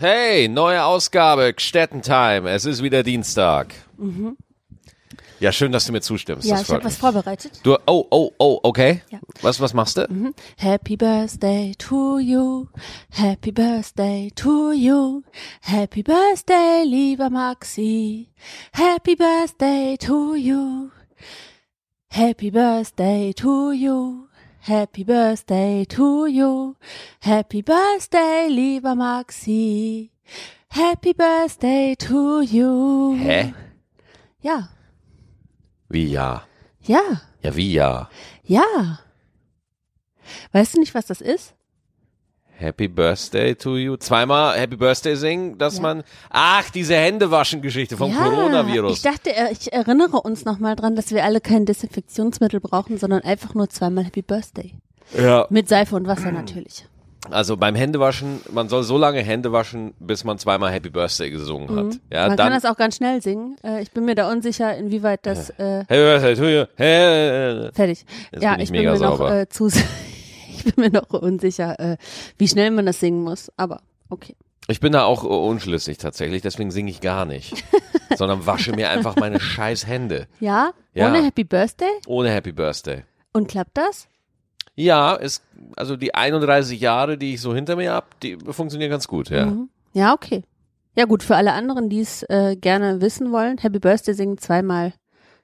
Hey, neue Ausgabe, Gstettentime. Es ist wieder Dienstag. Ja, schön, dass du mir zustimmst. Ja, das ich habe was vorbereitet. Du, oh, oh, oh, okay. Ja. Was, was machst du? Happy Birthday to you. Happy Birthday to you. Happy Birthday, lieber Maxi. Happy Birthday to you. Happy Birthday to you. Happy Birthday to you. Happy Birthday, lieber Maxi. Happy Birthday to you. Hä? Ja, Wie ja? ja, Ja, wie ja? ja. Weißt du nicht, was das ist? Happy Birthday to you. Zweimal Happy Birthday singen, dass Ja. man. Ach, diese Händewaschen-Geschichte vom ja, Coronavirus. Ich dachte, äh, ich erinnere uns nochmal dran, dass wir alle kein Desinfektionsmittel brauchen, sondern einfach nur zweimal Happy Birthday. ja. Mit Seife und Wasser natürlich. Also beim Händewaschen, man soll so lange Hände waschen, bis man zweimal Happy Birthday gesungen hat. Ja, Man dann. kann das auch ganz schnell singen. Äh, ich bin mir da unsicher, inwieweit das äh, Happy Birthday to you. Hey. fertig. Jetzt ja, bin ich ich bin mir noch sauber. äh, zu ich bin mir noch unsicher, äh, wie schnell man das singen muss. Aber okay. Ich bin da auch unschlüssig tatsächlich, deswegen singe ich gar nicht. sondern wasche mir einfach meine scheiß Hände. Ja, Ja. ohne Happy Birthday Ohne Happy Birthday. und klappt das? Ja, es, also die 31 Jahre, die ich so hinter mir hab, die funktionieren ganz gut, ja. Mhm. Ja, okay. Ja gut, für alle anderen, die es äh, gerne wissen wollen, Happy Birthday singen zweimal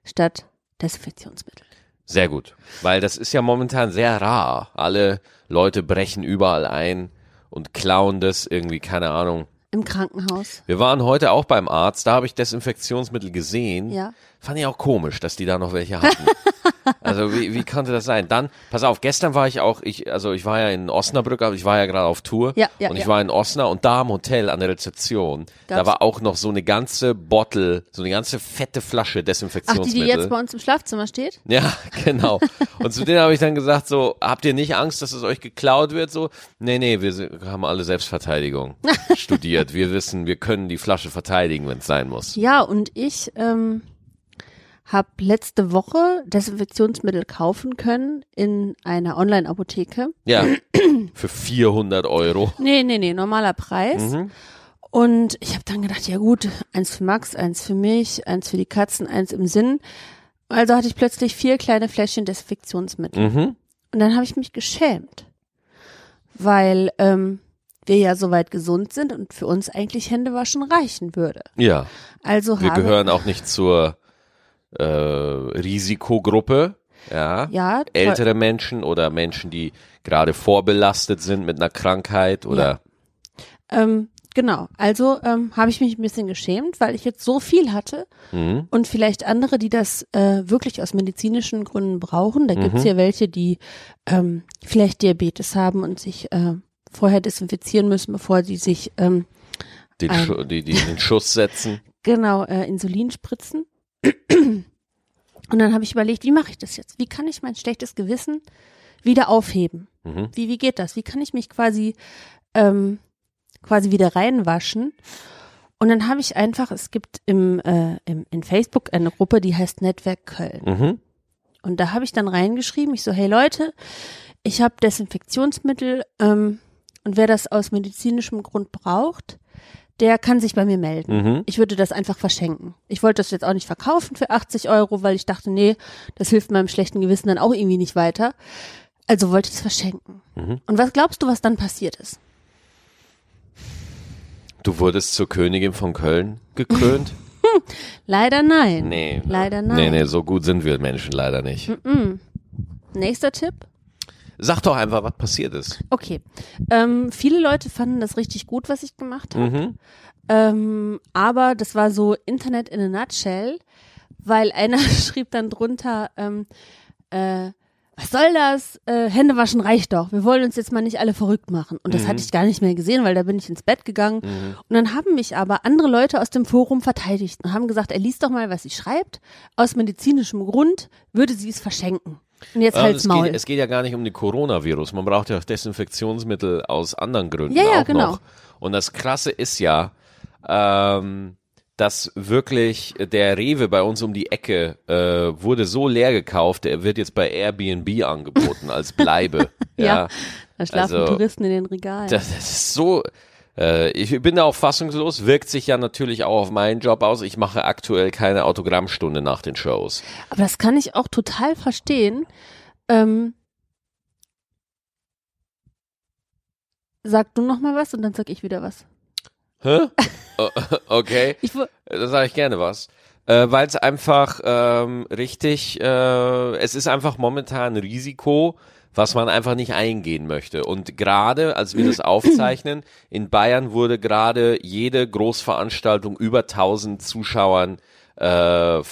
statt Desinfektionsmittel. Sehr gut. Weil das ist ja momentan sehr rar. Alle Leute brechen überall ein und klauen das irgendwie, keine Ahnung. Im Krankenhaus. Wir waren heute auch beim Arzt, da habe ich Desinfektionsmittel gesehen. Ja. Fand ich auch komisch, dass die da noch welche hatten. also wie, wie konnte das sein? Dann, pass auf, gestern war ich auch, ich, also ich war ja in Osnabrück, aber ich war ja gerade auf Tour. Ja, ja, und ich ja. war in Osnabrück und da am Hotel an der Rezeption, da Gab's- war auch noch so eine ganze Bottle, so eine ganze fette Flasche Ach, Desinfektionsmittel. die, die jetzt bei uns im Schlafzimmer steht? Ja, genau. Und zu denen habe ich dann gesagt, so, habt ihr nicht Angst, dass es euch geklaut wird? So, nee, nee, wir haben alle Selbstverteidigung studiert. Wir wissen, wir können die Flasche verteidigen, wenn es sein muss. Ja, und ich ähm, habe letzte Woche Desinfektionsmittel kaufen können in einer Online-Apotheke. Ja, für 400 Euro. Nee, nee, nee, normaler Preis. Mhm. Und ich habe dann gedacht, ja gut, eins für Max, eins für mich, eins für die Katzen, eins im Sinn. Also hatte ich plötzlich vier kleine Fläschchen Desinfektionsmittel. Mhm. Und dann habe ich mich geschämt, weil ähm, wir ja soweit gesund sind und für uns eigentlich Händewaschen reichen würde. Ja, Also wir gehören auch nicht zur äh, Risikogruppe. Ja. ja. Ältere Menschen oder Menschen, die gerade vorbelastet sind mit einer Krankheit oder Ähm, genau. Also ähm, habe ich mich ein bisschen geschämt, weil ich jetzt so viel hatte Mhm. und vielleicht andere, die das äh, wirklich aus medizinischen Gründen brauchen. Da gibt's Mhm. ja welche, die ähm, vielleicht Diabetes haben und sich äh, vorher desinfizieren müssen, bevor sie sich ähm, den, Ein- Schu die, die den Schuss setzen. genau äh, Insulin spritzen. Und dann habe ich überlegt, wie mache ich das jetzt? Wie kann ich mein schlechtes Gewissen wieder aufheben? Mhm. Wie, wie geht das? Wie kann ich mich quasi, ähm, quasi wieder reinwaschen? Und dann habe ich einfach, es gibt im, äh, im, in Facebook eine Gruppe, die heißt Netzwerk Köln. Mhm. Und da habe ich dann reingeschrieben, ich so, hey Leute, ich habe Desinfektionsmittel ähm, und wer das aus medizinischem Grund braucht, der kann sich bei mir melden. Mhm. Ich würde das einfach verschenken. Ich wollte das jetzt auch nicht verkaufen für 80 Euro, weil ich dachte, nee, das hilft meinem schlechten Gewissen dann auch irgendwie nicht weiter. Also wollte ich es verschenken. Mhm. Und was glaubst du, was dann passiert ist? Du wurdest zur Königin von Köln gekrönt? Leider nein. Nee. Leider nein. Nee, nee, so gut sind wir Menschen leider nicht. Nächster Tipp. Sag doch einfach, was passiert ist. Okay. Ähm, viele Leute fanden das richtig gut, was ich gemacht habe. Mhm. Ähm, aber das war so Internet in a nutshell, weil einer schrieb dann drunter, ähm, äh, was soll das? Äh, Hände waschen reicht doch. Wir wollen uns jetzt mal nicht alle verrückt machen. Und das Mhm. hatte ich gar nicht mehr gesehen, weil da bin ich ins Bett gegangen. Und dann haben mich aber andere Leute aus dem Forum verteidigt und haben gesagt, er liest doch mal, was sie schreibt. Aus medizinischem Grund würde sie es verschenken. Und jetzt Ähm, halt's es, Maul. geht, es geht ja gar nicht um den Coronavirus. Man braucht ja auch Desinfektionsmittel aus anderen Gründen Ja, ja, auch genau. noch. Und das Krasse ist ja, ähm, dass wirklich der Rewe bei uns um die Ecke äh, wurde so leer gekauft, der wird jetzt bei Airbnb angeboten als Bleibe. ja, Ja, da schlafen also- Touristen in den Regalen. das ist so, Äh, ich bin da auch fassungslos, wirkt sich ja natürlich auch auf meinen Job aus. Ich mache aktuell keine Autogrammstunde nach den Shows. Aber das kann ich auch total verstehen. Ähm, sag du noch mal was und dann sag ich wieder was. Hä? Okay, Ich, wo- da sage ich gerne was. Äh, Weil es einfach ähm, richtig, äh, es ist einfach momentan ein Risiko, was man einfach nicht eingehen möchte. Und gerade, als wir das aufzeichnen, in Bayern wurde gerade jede Großveranstaltung über 1000 Zuschauern äh,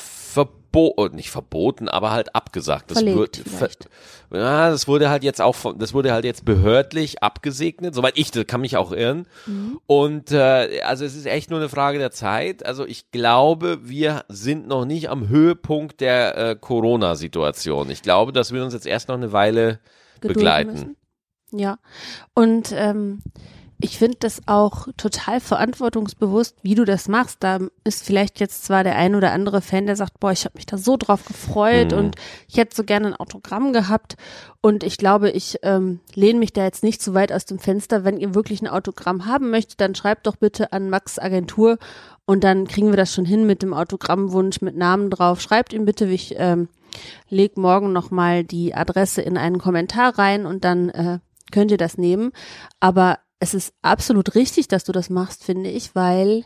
verboten, nicht verboten, aber halt abgesagt. Das wird, vielleicht. ja, das wurde halt jetzt auch, von, das wurde halt jetzt behördlich abgesegnet, soweit ich, das kann mich auch irren. Und äh, also es ist echt nur eine Frage der Zeit. Also ich glaube, wir sind noch nicht am Höhepunkt der äh, Corona-Situation. Ich glaube, das wird uns jetzt erst noch eine Weile gedulden begleiten. müssen. Ja. Und ähm, ich finde das auch total verantwortungsbewusst, wie du das machst. Da ist vielleicht jetzt zwar der ein oder andere Fan, der sagt, boah, ich habe mich da so drauf gefreut Mhm. und ich hätte so gerne ein Autogramm gehabt. Und ich glaube, ich ähm, lehne mich da jetzt nicht zu weit aus dem Fenster. Wenn ihr wirklich ein Autogramm haben möchtet, dann schreibt doch bitte an Max Agentur und dann kriegen wir das schon hin mit dem Autogrammwunsch, mit Namen drauf. Schreibt ihm bitte, ich ähm, leg morgen nochmal die Adresse in einen Kommentar rein und dann äh, könnt ihr das nehmen. Aber es ist absolut richtig, dass du das machst, finde ich, weil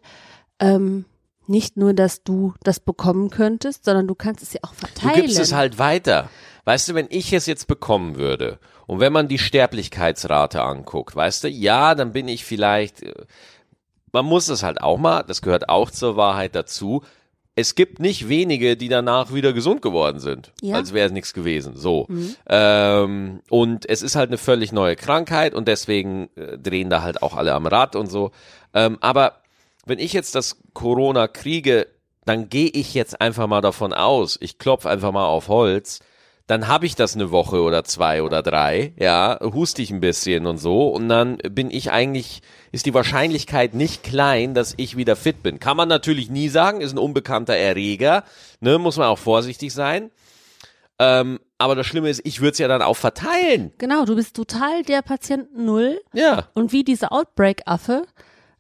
ähm, nicht nur, dass du das bekommen könntest, sondern du kannst es ja auch Du verteilen. gibst es halt weiter. Weißt du, wenn ich es jetzt bekommen würde und wenn man die Sterblichkeitsrate anguckt, weißt du, ja, dann bin ich vielleicht, äh, man muss es halt auch mal, das gehört auch zur Wahrheit dazu. Es gibt nicht wenige, die danach wieder gesund geworden sind, Ja. als wäre es nichts gewesen. So. Ähm, und es ist halt eine völlig neue Krankheit und deswegen äh, drehen da halt auch alle am Rad und so. Ähm, aber wenn ich jetzt das Corona kriege, dann gehe ich jetzt einfach mal davon aus, ich klopfe einfach mal auf Holz, dann habe ich das eine Woche oder zwei oder drei, ja, huste ich ein bisschen und so und dann bin ich eigentlich, ist die Wahrscheinlichkeit nicht klein, dass ich wieder fit bin. Kann man natürlich nie sagen, ist ein unbekannter Erreger, ne, muss man auch vorsichtig sein. Ähm, aber das Schlimme ist, ich würde es ja dann auch verteilen. Genau, du bist total der Patient Null Ja. und wie diese Outbreak-Affe,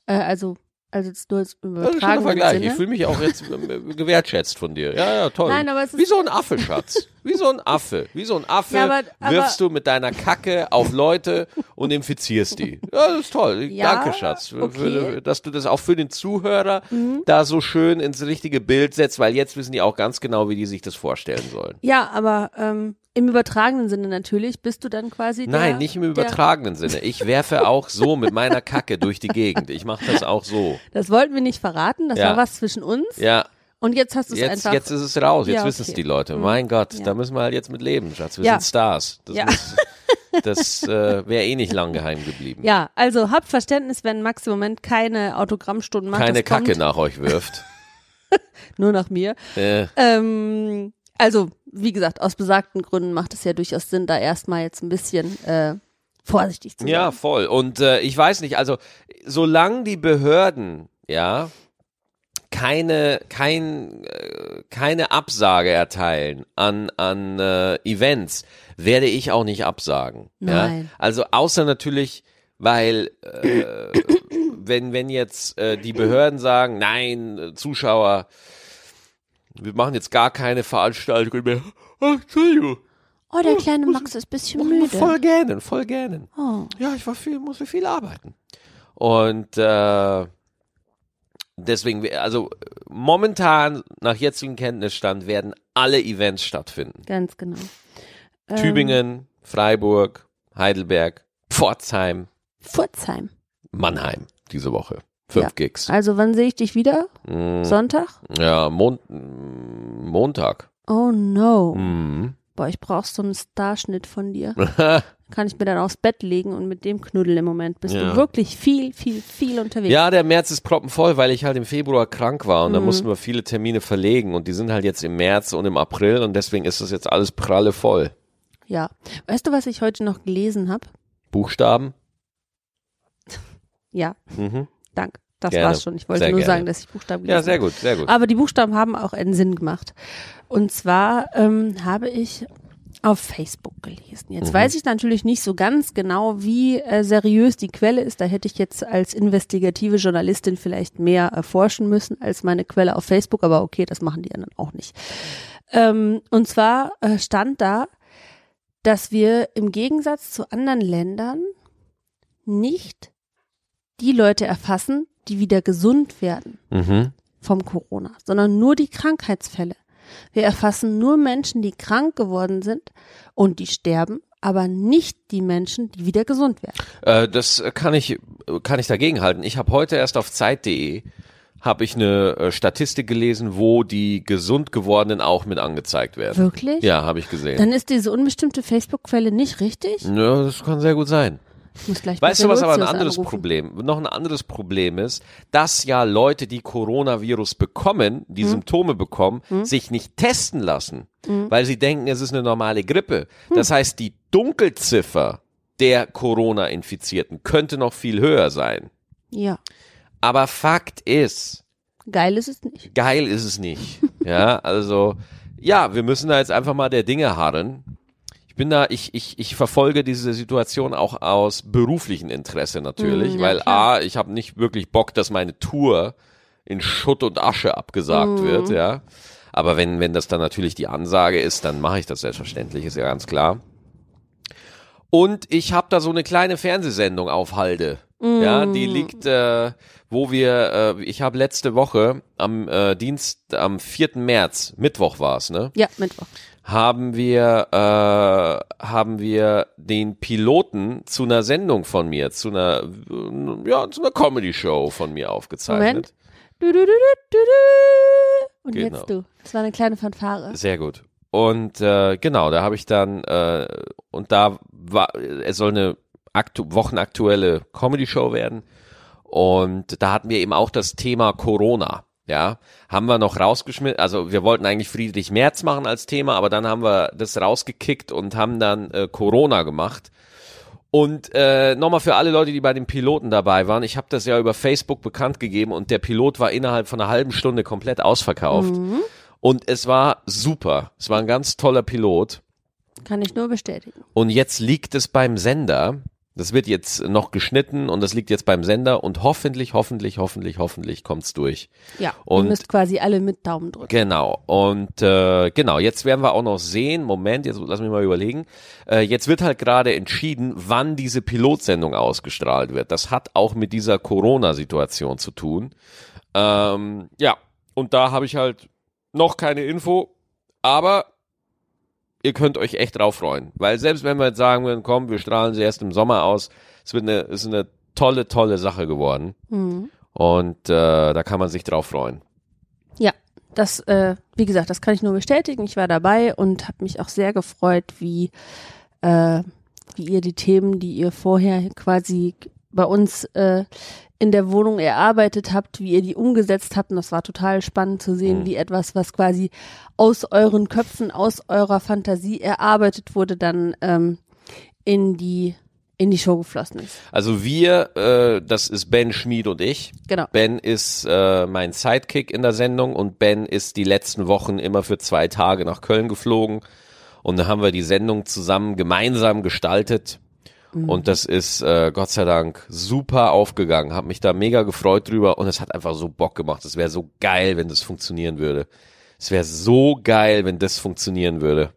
äh, also also jetzt nur schöner übertragenen Vergleich. Ich fühle mich auch jetzt äh, gewertschätzt von dir. Ja, ja, toll. Nein, aber es ist- Wie so ein Affe, Schatz. Wie so ein Affe. Wie so ein Affe Ja, aber- aber- wirfst du mit deiner Kacke auf Leute und infizierst die. Ja, das ist toll. Ja, Danke, Schatz. Okay. Mhm. dass du das auch für den Zuhörer da so schön ins richtige Bild setzt, weil jetzt wissen die auch ganz genau, wie die sich das vorstellen sollen. Ja, aber ähm, im übertragenen Sinne natürlich bist du dann quasi der, Nein, nicht im der, übertragenen Sinne. Ich werfe auch so mit meiner Kacke durch die Gegend. Ich mache das auch so. Das wollten wir nicht verraten, das Ja. war was zwischen uns Ja, und jetzt hast du es einfach jetzt ist es raus, jetzt Ja, wissen es okay. die Leute. Mhm. Mein Gott, Ja. da müssen wir halt jetzt mit leben, Schatz. Wir sind Stars. Das, Ja. muss- das äh, wäre eh nicht lang geheim geblieben. Ja, also habt Verständnis, wenn Max im Moment keine Autogrammstunden macht. Keine das kommt Kacke nach euch wirft. Nur nach mir. äh, Ähm, also, wie gesagt, aus besagten Gründen macht es ja durchaus Sinn, da erstmal jetzt ein bisschen äh, vorsichtig zu sein. ja, voll. Und äh, ich weiß nicht, also solange die Behörden, ja, keine, kein, äh, keine Absage erteilen an, an äh, Events, werde ich auch nicht absagen. Nein. Ja? Also außer natürlich, weil äh, wenn, wenn jetzt äh, die Behörden sagen, nein, Zuschauer, wir machen jetzt gar keine Veranstaltung mehr. Ach, Entschuldigung. Oh, der kleine Max ist ein bisschen müde. Voll gerne, voll gerne. Oh. Ja, ich war viel, musste viel arbeiten. Und äh, deswegen, also momentan nach jetzigem Kenntnisstand werden alle Events stattfinden. Ganz genau. Ähm, Tübingen, Freiburg, Heidelberg, Pforzheim, Pforzheim. Mannheim diese Woche. Fünf Ja. Gigs. Also, wann sehe ich dich wieder? Mm, Sonntag? ja, Mon mm, Montag. Oh no. Mhm. Boah, ich brauch so einen Starschnitt von dir. Kann ich mir dann aufs Bett legen und mit dem knuddeln im Moment. Bist Ja. du wirklich viel, viel, viel unterwegs. Ja, der März ist proppenvoll, weil ich halt im Februar krank war und da Mhm. mussten wir viele Termine verlegen und die sind halt jetzt im März und im April und deswegen ist das jetzt alles pralle voll. ja. Weißt du, was ich heute noch gelesen habe? Buchstaben? Ja, Mhm. Danke. Das Gerne. war's schon. Ich wollte Sehr nur gerne. sagen, dass ich Buchstaben gelesen Ja, sehr habe. gut, sehr gut. Aber die Buchstaben haben auch einen Sinn gemacht. Und zwar ähm, habe ich auf Facebook gelesen. Jetzt weiß ich natürlich nicht so ganz genau, wie äh, seriös die Quelle ist. Da hätte ich jetzt als investigative Journalistin vielleicht mehr erforschen müssen als meine Quelle auf Facebook, aber okay, das machen die anderen auch nicht. Ähm, und zwar äh, stand da, dass wir im Gegensatz zu anderen Ländern nicht die Leute erfassen, die wieder gesund werden Mhm. vom Corona, sondern nur die Krankheitsfälle. Wir erfassen nur Menschen, die krank geworden sind und die sterben, aber nicht die Menschen, die wieder gesund werden. Äh, das kann ich, kann ich dagegen halten. Ich habe heute erst auf Zeit.de habe ich eine äh, Statistik gelesen, wo die gesund gewordenen auch mit angezeigt werden. Wirklich? Ja, habe ich gesehen. Dann ist diese unbestimmte Facebook-Quelle nicht richtig? ja, das kann sehr gut sein. Ich muss gleich Weißt du, was aber ein anderes anrufen. Problem, noch ein anderes Problem ist, dass ja Leute, die Coronavirus bekommen, die Hm. Symptome bekommen, sich nicht testen lassen, Hm. weil sie denken, es ist eine normale Grippe. Das heißt, die Dunkelziffer der Corona-Infizierten könnte noch viel höher sein. Ja, Aber Fakt ist, geil ist es nicht. geil ist es nicht. Ja, also, ja, wir müssen da jetzt einfach mal der Dinge harren. Ich bin da, ich, ich, ich verfolge diese Situation auch aus beruflichen Interesse natürlich, ja, weil klar. A, ich habe nicht wirklich Bock, dass meine Tour in Schutt und Asche abgesagt Mm. wird, ja. Aber wenn, wenn das dann natürlich die Ansage ist, dann mache ich das selbstverständlich, ist ja ganz klar. Und ich habe da so eine kleine Fernsehsendung auf Halde. Ja, die liegt, äh, wo wir, äh, ich habe letzte Woche am äh, Dienst, am 4. März, Mittwoch war's, ne? Ja, Mittwoch. Haben wir, äh, haben wir den Piloten zu einer Sendung von mir, zu einer, ja, zu einer Comedy-Show von mir aufgezeichnet. Moment. Du, du, du, du, du, du. Und Genau. jetzt du. Das war eine kleine Fanfare. Sehr gut. Und äh, genau, da habe ich dann, äh, und da war, es soll eine wochenaktuelle Comedy-Show werden. Und da hatten wir eben auch das Thema Corona. Ja, haben wir noch rausgeschmissen, also wir wollten eigentlich Friedrich Merz machen als Thema, aber dann haben wir das rausgekickt und haben dann äh, Corona gemacht. Und äh, nochmal für alle Leute, die bei den Piloten dabei waren, ich habe das ja über Facebook bekannt gegeben und der Pilot war innerhalb von einer halben Stunde komplett ausverkauft. Und es war super. Es war ein ganz toller Pilot. Kann ich nur bestätigen. Und jetzt liegt es beim Sender. Das wird jetzt noch geschnitten und das liegt jetzt beim Sender und hoffentlich, hoffentlich, hoffentlich, hoffentlich kommt's durch. Ja, Und- ihr müsst quasi alle mit Daumen drücken. Genau. Und äh, genau, jetzt werden wir auch noch sehen. Moment, jetzt lass mich mal überlegen. Äh, jetzt wird halt gerade entschieden, wann diese Pilotsendung ausgestrahlt wird. Das hat auch mit dieser Corona-Situation zu tun. Ähm, ja, und da habe ich halt noch keine Info, aber ihr könnt euch echt drauf freuen. Weil selbst wenn wir jetzt sagen würden, komm, wir strahlen sie erst im Sommer aus, es wird eine, ist eine tolle, tolle Sache geworden. Mhm. Und äh, da kann man sich drauf freuen. Ja, das, äh, wie gesagt, das kann ich nur bestätigen. Ich war dabei und habe mich auch sehr gefreut, wie, äh, wie ihr die Themen, die ihr vorher quasi bei uns äh, in der Wohnung erarbeitet habt, wie ihr die umgesetzt habt. Und das war total spannend zu sehen, Mhm. wie etwas, was quasi aus euren Köpfen, aus eurer Fantasie erarbeitet wurde, dann ähm, in die in die Show geflossen ist. Also wir, äh, das ist Ben Schmid und ich. Genau. Ben ist äh, mein Sidekick in der Sendung und Ben ist die letzten Wochen immer für zwei Tage nach Köln geflogen. Und dann haben wir die Sendung zusammen gemeinsam gestaltet. Und das ist äh, Gott sei Dank super aufgegangen. Hab mich da mega gefreut drüber und es hat einfach so Bock gemacht. Es wäre so geil, wenn das funktionieren würde. Es wäre so geil, wenn das funktionieren würde.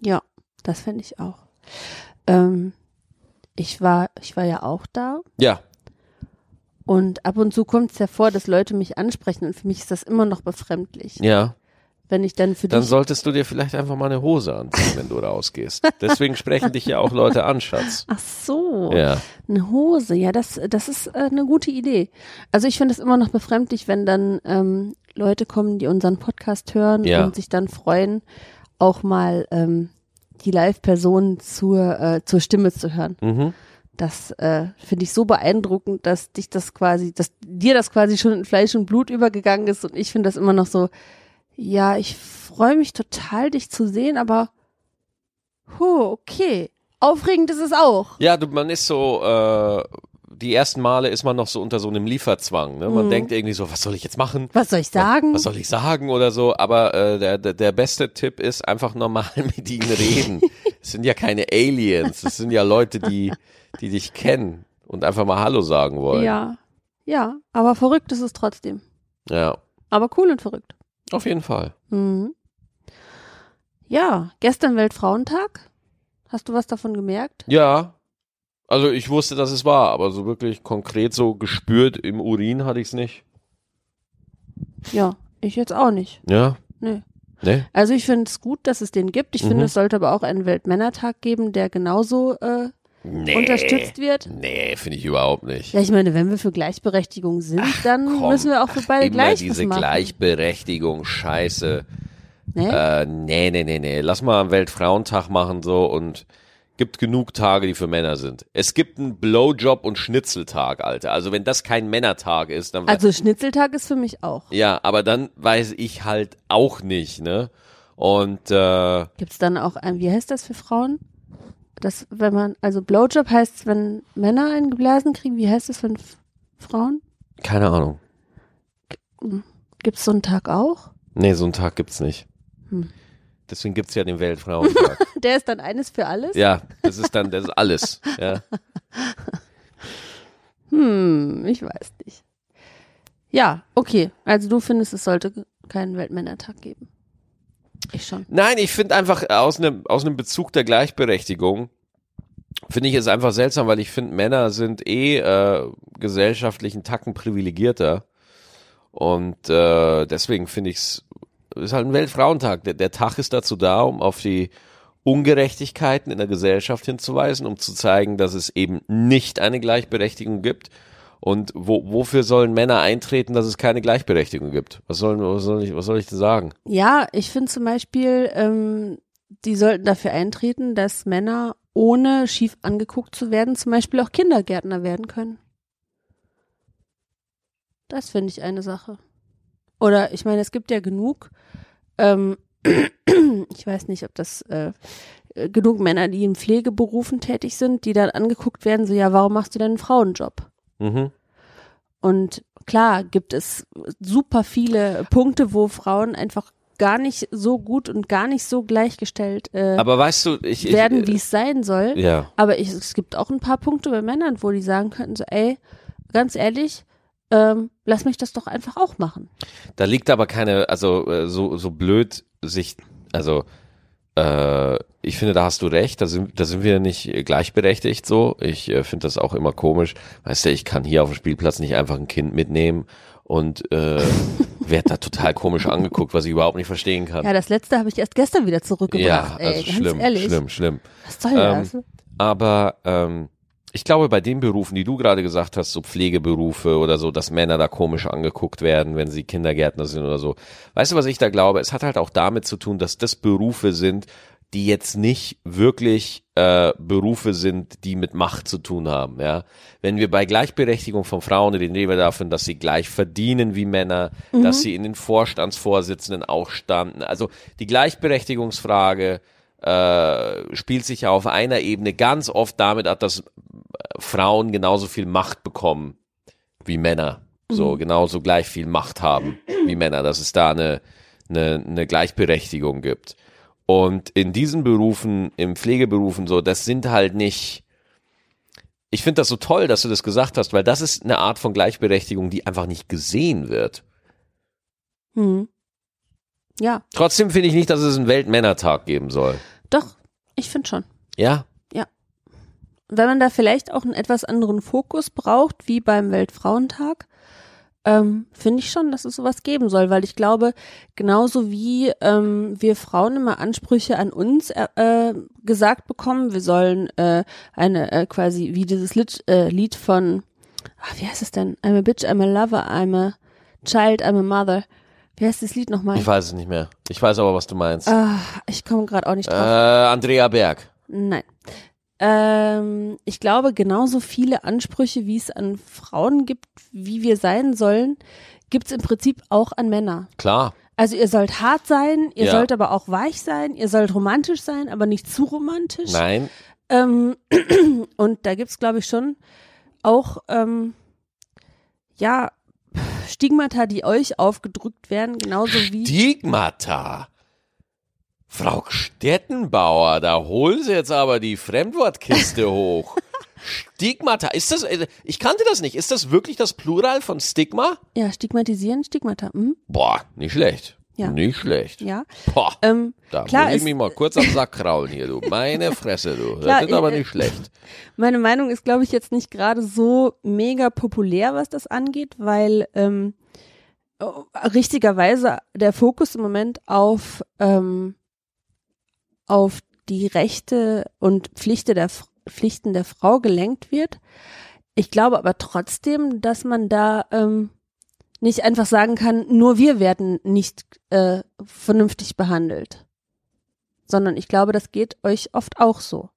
Ja, das fände ich auch. Ähm, ich war, ich war ja auch da Ja, und ab und zu kommt es ja vor, dass Leute mich ansprechen und für mich ist das immer noch befremdlich. ja. Wenn ich dann für Dann dich, solltest du dir vielleicht einfach mal eine Hose anziehen, wenn du rausgehst. Deswegen sprechen dich ja auch Leute an, Schatz. ach so, Ja. eine Hose, ja, das, das ist äh, eine gute Idee. Also ich finde es immer noch befremdlich, wenn dann ähm, Leute kommen, die unseren Podcast hören Ja. und sich dann freuen, auch mal ähm, die Live-Person zur, äh, zur Stimme zu hören. Mhm. Das äh, finde ich so beeindruckend, dass dich das quasi, dass dir das quasi schon in Fleisch und Blut übergegangen ist und ich finde das immer noch so, ja, ich freue mich total, dich zu sehen, aber huh, okay. Aufregend ist es auch. Ja, du, man ist so, äh, die ersten Male ist man noch so unter so einem Lieferzwang. Ne? Man denkt irgendwie so, was soll ich jetzt machen? Was soll ich sagen? Was soll ich sagen oder so? Aber äh, der, der, der beste Tipp ist einfach normal mit ihnen reden. Es sind ja keine Aliens, es sind ja Leute, die, die dich kennen und einfach mal Hallo sagen wollen. Ja. Ja, aber verrückt ist es trotzdem. ja Aber cool und verrückt. Auf jeden Fall. Mhm. Ja, gestern Weltfrauentag. Hast du was davon gemerkt? Ja, also ich wusste, dass es war, aber so wirklich konkret so gespürt im Urin hatte ich es nicht. Ja, ich jetzt auch nicht. Ja? Nee. Ne? Also ich finde es gut, dass es den gibt. Ich Mhm. finde, es sollte aber auch einen Weltmännertag geben, der genauso äh, Nee. unterstützt wird. Nee, finde ich überhaupt nicht. Ja, ich meine, wenn wir für Gleichberechtigung sind, dann Komm, müssen wir auch für beide Immer gleich diese machen. Gleichberechtigung, Scheiße. Ne? Äh, nee, nee, nee, nee. Lass mal einen Weltfrauentag machen so und gibt genug Tage, die für Männer sind. Es gibt einen Blowjob- und Schnitzeltag, Alter. Also wenn das kein Männertag ist, dann Also Schnitzeltag ist für mich auch. ja, aber dann weiß ich halt auch nicht, ne? Und äh, Gibt's dann auch ein, wie heißt das für Frauen? Das, wenn man, also Blowjob heißt, wenn Männer einen geblasen kriegen, wie heißt für F- Frauen? keine Ahnung. Gibt's so einen Tag auch? Nee, so einen Tag gibt's nicht. Hm. Deswegen gibt's ja den Weltfrauentag. Der ist dann eines für alles? ja, das ist dann das ist alles. Ja. Hm, ich weiß nicht. Ja, okay. Also du findest, es sollte keinen Weltmännertag geben. Ich schon. Nein, ich finde einfach aus einem aus einem Bezug der Gleichberechtigung finde ich es einfach seltsam, weil ich finde Männer sind eh äh, gesellschaftlich einen Tacken privilegierter und äh, deswegen finde ich es ist halt ein Weltfrauentag. Der, der Tag ist dazu da, um auf die Ungerechtigkeiten in der Gesellschaft hinzuweisen, um zu zeigen, dass es eben nicht eine Gleichberechtigung gibt. Und wo, wofür sollen Männer eintreten, dass es keine Gleichberechtigung gibt? Was, sollen, was, soll, ich, was soll ich denn sagen? Ja, ich finde zum Beispiel, ähm, die sollten dafür eintreten, dass Männer ohne schief angeguckt zu werden, zum Beispiel auch Kindergärtner werden können. Das finde ich eine Sache. Oder ich meine, es gibt ja genug, ähm, ich weiß nicht, ob das äh, äh, genug Männer, die in Pflegeberufen tätig sind, die dann angeguckt werden, so ja, warum machst du denn einen Frauenjob? Mhm. Und klar gibt es super viele Punkte, wo Frauen einfach gar nicht so gut und gar nicht so gleichgestellt äh, Aber weißt du, ich, werden, wie es sein soll. ja, Aber ich, es gibt auch ein paar Punkte bei Männern, wo die sagen könnten, so, ey, ganz ehrlich, ähm, lass mich das doch einfach auch machen. da liegt aber keine, also äh, so so blöd sich, also äh, ich finde, da hast du recht, da sind, da sind wir nicht gleichberechtigt so. Ich äh, finde das auch immer komisch. Weißt du, ich kann hier auf dem Spielplatz nicht einfach ein Kind mitnehmen und äh, werde da total komisch angeguckt, was ich überhaupt nicht verstehen kann. Ja, das letzte habe ich erst gestern wieder zurückgebracht, ja also ey, schlimm, schlimm, schlimm. Was soll Ähm, das? Aber ähm, ich glaube, bei den Berufen, die du gerade gesagt hast, so Pflegeberufe oder so, dass Männer da komisch angeguckt werden, wenn sie Kindergärtner sind oder so. Weißt du, was ich da glaube? Es hat halt auch damit zu tun, dass das Berufe sind, die jetzt nicht wirklich äh, Berufe sind, die mit Macht zu tun haben. Ja, wenn wir bei Gleichberechtigung von Frauen reden, reden wir davon, dass sie gleich verdienen wie Männer, dass sie in den Vorstandsvorsitzenden auch standen. Also die Gleichberechtigungsfrage äh, spielt sich ja auf einer Ebene ganz oft damit ab, dass äh, Frauen genauso viel Macht bekommen wie Männer. So genauso gleich viel Macht haben wie Männer, dass es da eine, eine, eine Gleichberechtigung gibt. Und in diesen Berufen, im Pflegeberufen so, das sind halt nicht. Ich finde das so toll, dass du das gesagt hast, weil das ist eine Art von Gleichberechtigung, die einfach nicht gesehen wird. Hm. Ja, Trotzdem finde ich nicht, dass es einen Weltmännertag geben soll. doch, ich finde schon. Ja? wenn man da vielleicht auch einen etwas anderen Fokus braucht, wie beim Weltfrauentag, ähm, finde ich schon, dass es sowas geben soll, weil ich glaube, genauso wie ähm, wir Frauen immer Ansprüche an uns äh, äh, gesagt bekommen, wir sollen äh, eine äh, quasi wie dieses Lied, äh, Lied von, ach, wie heißt es denn? I'm a bitch, I'm a lover, I'm a child, I'm a mother. Wie heißt das Lied nochmal? Ich weiß es nicht mehr. Ich weiß aber, was du meinst. Ah, ich komme gerade auch nicht Äh, drauf. Andrea Berg. Nein. Ähm, ich glaube, genauso viele Ansprüche, wie es an Frauen gibt, wie wir sein sollen, gibt es im Prinzip auch an Männer. Klar. Also ihr sollt hart sein, ihr Ja. sollt aber auch weich sein, ihr sollt romantisch sein, aber nicht zu romantisch. Nein. Ähm, und da gibt's, glaube ich, schon auch, ähm, ja, Stigmata, die euch aufgedrückt werden, genauso wie. Stigmata. Frau Stettenbauer, da holen Sie jetzt aber die Fremdwortkiste hoch. Stigmata, ist das, äh, ich kannte das nicht, ist das wirklich das Plural von Stigma? Ja, stigmatisieren, Stigmata. Hm? Boah, nicht schlecht. Ja. Nicht schlecht. Ja. Boah, Ähm, da klar muss ich mich mal kurz am Sack kraulen hier, du. Meine Fresse, du. Klar, das ist aber äh, nicht schlecht. Meine Meinung ist, glaube ich, jetzt nicht gerade so mega populär, was das angeht, weil ähm, oh, richtigerweise der Fokus im Moment auf, ähm, auf die Rechte und Pflichte der, Pflichten der Frau gelenkt wird. Ich glaube aber trotzdem, dass man da ähm, nicht einfach sagen kann, nur wir werden nicht äh, vernünftig behandelt. Sondern ich glaube, das geht euch oft auch so.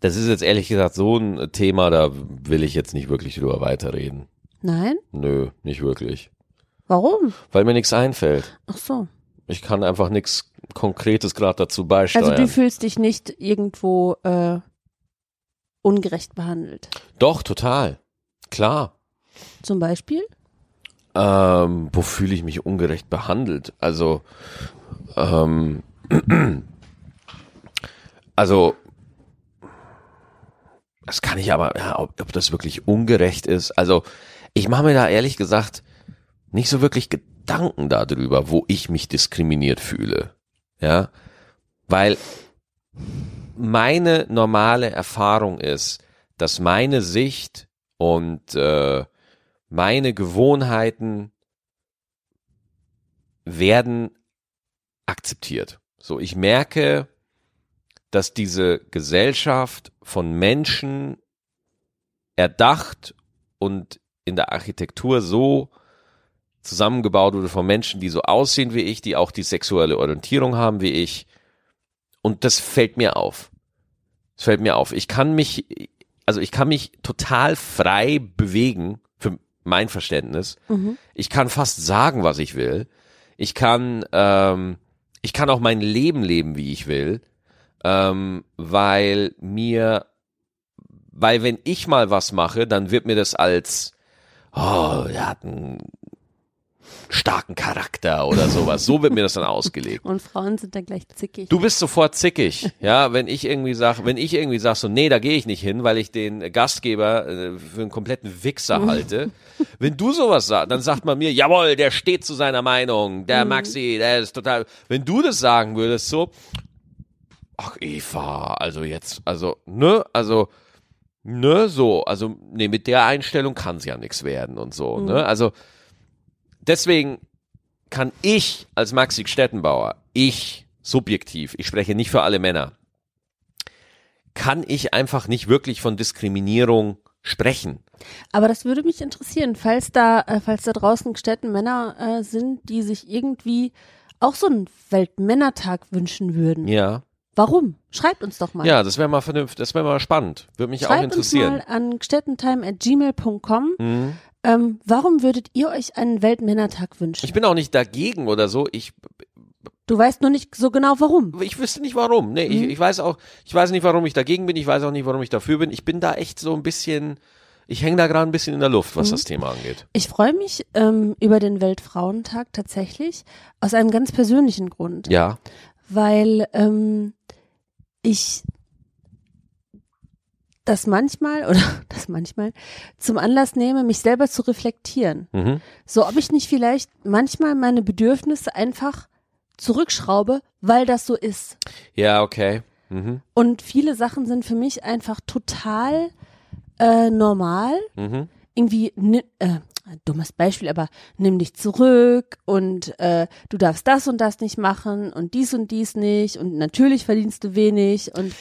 Das ist jetzt ehrlich gesagt so ein Thema, da will ich jetzt nicht wirklich drüber weiterreden. Nein? Nö, nicht wirklich. Warum? Weil mir nichts einfällt. Ach so. Ich kann einfach nichts Konkretes gerade dazu beisteuern. Also du fühlst dich nicht irgendwo äh, ungerecht behandelt. Doch, total. Klar. Zum Beispiel? Ähm, wo fühle ich mich ungerecht behandelt? Also, ähm, also, das kann ich aber, ja, ob, ob das wirklich ungerecht ist. Also, ich mache mir da ehrlich gesagt nicht so wirklich Gedanken darüber, wo ich mich diskriminiert fühle. Ja, weil meine normale Erfahrung ist, dass meine Sicht und äh, meine Gewohnheiten werden akzeptiert. So, ich merke, dass diese Gesellschaft von Menschen erdacht und in der Architektur so zusammengebaut wurde von Menschen, die so aussehen wie ich, die auch die sexuelle Orientierung haben wie ich. Und das fällt mir auf. Es fällt mir auf. Ich kann mich, also ich kann mich total frei bewegen, für mein Verständnis. Mhm. Ich kann fast sagen, was ich will. Ich kann, ähm, ich kann auch mein Leben leben, wie ich will, ähm, weil mir, weil wenn ich mal was mache, dann wird mir das als, oh, er hat einen starken Charakter oder sowas. So wird mir das dann ausgelegt. Und Frauen sind dann gleich zickig. Du bist sofort zickig, ja, wenn ich irgendwie sag, wenn ich irgendwie sag so, nee, da gehe ich nicht hin, weil ich den Gastgeber äh, für einen kompletten Wichser halte. wenn du sowas sagst, dann sagt man mir, jawohl, der steht zu seiner Meinung, der Maxi, der ist total. Wenn du das sagen würdest, so, ach Eva, also jetzt, also, ne, also, ne, so, also, nee, mit der Einstellung kann es ja nichts werden und so, ne, also, deswegen kann ich als Maxi Stettenbauer, ich subjektiv, ich spreche nicht für alle Männer, kann ich einfach nicht wirklich von Diskriminierung sprechen. Aber das würde mich interessieren, falls da, äh, falls da draußen Städten Männer äh, sind, die sich irgendwie auch so einen Weltmännertag wünschen würden. Ja. Warum? Schreibt uns doch mal. Ja, das wäre mal vernünftig, das wäre mal spannend. Würde mich auch Schreibt uns interessieren. mal an gstettentime.gmail.com. Mhm. Ähm, warum würdet ihr euch einen Weltmännertag wünschen? Ich bin auch nicht dagegen oder so. Ich, du weißt nur nicht so genau warum. ich wüsste nicht warum. Nee, ich, ich weiß auch, ich weiß nicht, warum ich dagegen bin. Ich weiß auch nicht, warum ich dafür bin. Ich bin da echt so ein bisschen, ich hänge da gerade ein bisschen in der Luft, was das Thema angeht. Ich freue mich ähm, über den Weltfrauentag tatsächlich aus einem ganz persönlichen Grund. Ja. weil ähm, ich das manchmal oder das manchmal zum Anlass nehme, mich selber zu reflektieren. Mhm. So, ob ich nicht vielleicht manchmal meine Bedürfnisse einfach zurückschraube, weil das so ist. Ja, okay. Mhm. Und viele Sachen sind für mich einfach total äh, normal. Mhm. Irgendwie, äh, dummes Beispiel, aber nimm dich zurück und äh, du darfst das und das nicht machen und dies und dies nicht und natürlich verdienst du wenig und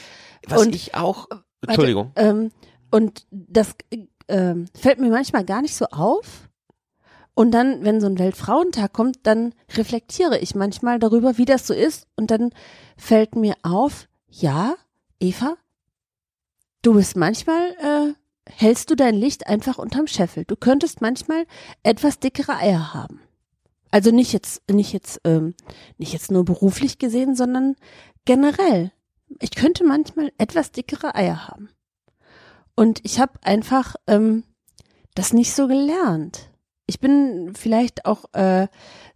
Was Und- ich auch, Warte, Entschuldigung. ähm, und das äh, fällt mir manchmal gar nicht so auf. Und dann, wenn so ein Weltfrauentag kommt, dann reflektiere ich manchmal darüber, wie das so ist. Und dann fällt mir auf, ja, Eva, du bist manchmal, äh, hältst du dein Licht einfach unterm Scheffel. Du könntest manchmal etwas dickere Eier haben. Also nicht jetzt, nicht jetzt, ähm, nicht jetzt nur beruflich gesehen, sondern generell. Ich könnte manchmal etwas dickere Eier haben. Und ich habe einfach ähm, das nicht so gelernt. Ich bin vielleicht auch äh,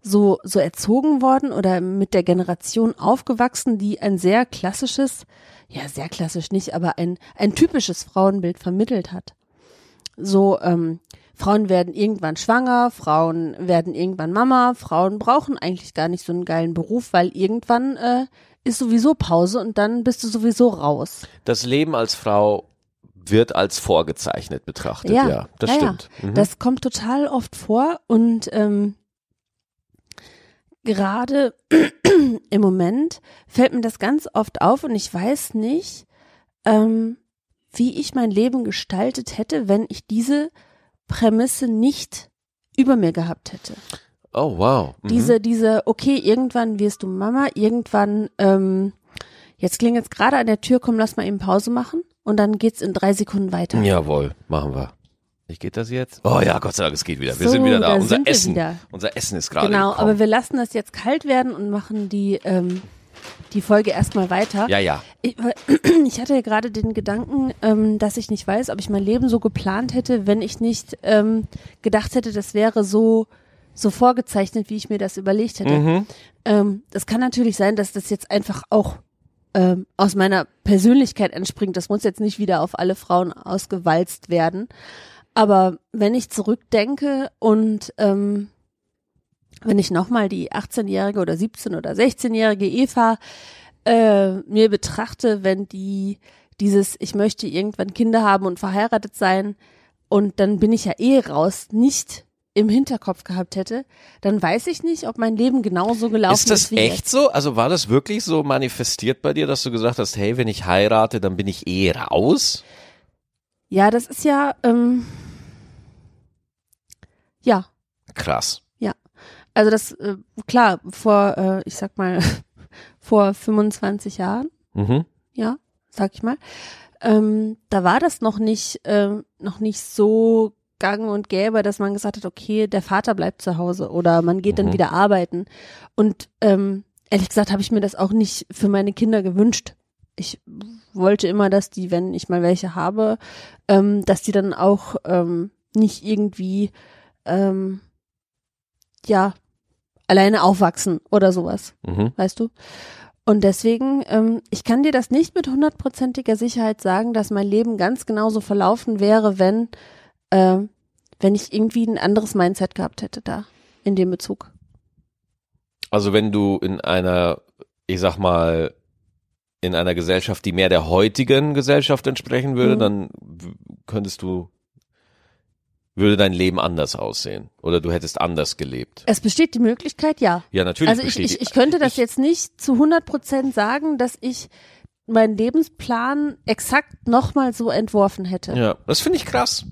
so so erzogen worden oder mit der Generation aufgewachsen, die ein sehr klassisches, ja sehr klassisch nicht, aber ein ein typisches Frauenbild vermittelt hat. So ähm, Frauen werden irgendwann schwanger, Frauen werden irgendwann Mama, Frauen brauchen eigentlich gar nicht so einen geilen Beruf, weil irgendwann äh, ist sowieso Pause und dann bist du sowieso raus. Das Leben als Frau wird als vorgezeichnet betrachtet, ja, ja das ja, stimmt. Ja. Mhm. Das kommt total oft vor und ähm, gerade im Moment fällt mir das ganz oft auf und ich weiß nicht, ähm, wie ich mein Leben gestaltet hätte, wenn ich diese Prämisse nicht über mir gehabt hätte. Oh, wow. Mhm. Diese, diese, okay, irgendwann wirst du Mama, irgendwann, ähm, jetzt klingt jetzt gerade an der Tür, komm, lass mal eben Pause machen und dann geht's in drei Sekunden weiter. Jawohl, machen wir. Ich geht das jetzt? Oh ja, Gott sei Dank, es geht wieder. Wir so, sind wieder da. Unser Essen, unser Essen ist gerade Genau, gekommen. aber wir lassen das jetzt kalt werden und machen die ähm, die Folge erstmal weiter. Ja, ja. Ich, ich hatte ja gerade den Gedanken, ähm, dass ich nicht weiß, ob ich mein Leben so geplant hätte, wenn ich nicht ähm, gedacht hätte, das wäre so so vorgezeichnet, wie ich mir das überlegt hätte. Mhm. Ähm, das kann natürlich sein, dass das jetzt einfach auch ähm, aus meiner Persönlichkeit entspringt. Das muss jetzt nicht wieder auf alle Frauen ausgewalzt werden. Aber wenn ich zurückdenke und ähm, wenn ich nochmal die 18-jährige oder 17- oder 16-jährige Eva äh, mir betrachte, wenn die dieses, ich möchte irgendwann Kinder haben und verheiratet sein und dann bin ich ja eh raus, nicht im Hinterkopf gehabt hätte, dann weiß ich nicht, ob mein Leben genauso gelaufen ist. Ist das wie echt jetzt. so? Also war das wirklich so manifestiert bei dir, dass du gesagt hast, hey, wenn ich heirate, dann bin ich eh raus? Ja, das ist ja, ähm, ja. Krass. Also das, äh, klar, vor, äh, ich sag mal, vor 25 Jahren, Mhm. ja, sag ich mal, ähm, da war das noch nicht, ähm, noch nicht so gang und gäbe, dass man gesagt hat, okay, der Vater bleibt zu Hause oder man geht dann Mhm. wieder arbeiten. Und ähm, ehrlich gesagt habe ich mir das auch nicht für meine Kinder gewünscht. Ich wollte immer, dass die, wenn ich mal welche habe, ähm, dass die dann auch ähm, nicht irgendwie ähm, ja alleine aufwachsen oder sowas, Mhm. weißt du? Und deswegen, ähm, ich kann dir das nicht mit hundertprozentiger Sicherheit sagen, dass mein Leben ganz genauso verlaufen wäre, wenn, äh, wenn ich irgendwie ein anderes Mindset gehabt hätte da in dem Bezug. Also wenn du in einer, ich sag mal, in einer Gesellschaft, die mehr der heutigen Gesellschaft entsprechen würde, Mhm. dann könntest du, würde dein Leben anders aussehen. Oder du hättest anders gelebt. Es besteht die Möglichkeit, ja. Ja, natürlich Also ich, besteht ich, ich könnte das ich- jetzt nicht zu 100 Prozent sagen, dass ich meinen Lebensplan exakt nochmal so entworfen hätte. Ja, das finde ich krass.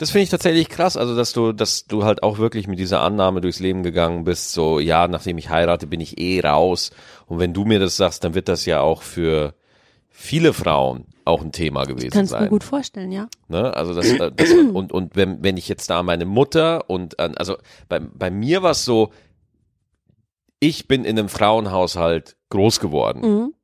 Das finde ich tatsächlich krass, also dass du, dass du halt auch wirklich mit dieser Annahme durchs Leben gegangen bist, so ja, nachdem ich heirate, bin ich eh raus. Und wenn du mir das sagst, dann wird das ja auch für viele Frauen auch ein Thema gewesen Kannst sein. mir gut vorstellen, ja. Ne? Also das, äh, das und und wenn wenn ich jetzt da meine Mutter und also bei bei mir war es so, ich bin in einem Frauenhaushalt groß geworden. Mhm.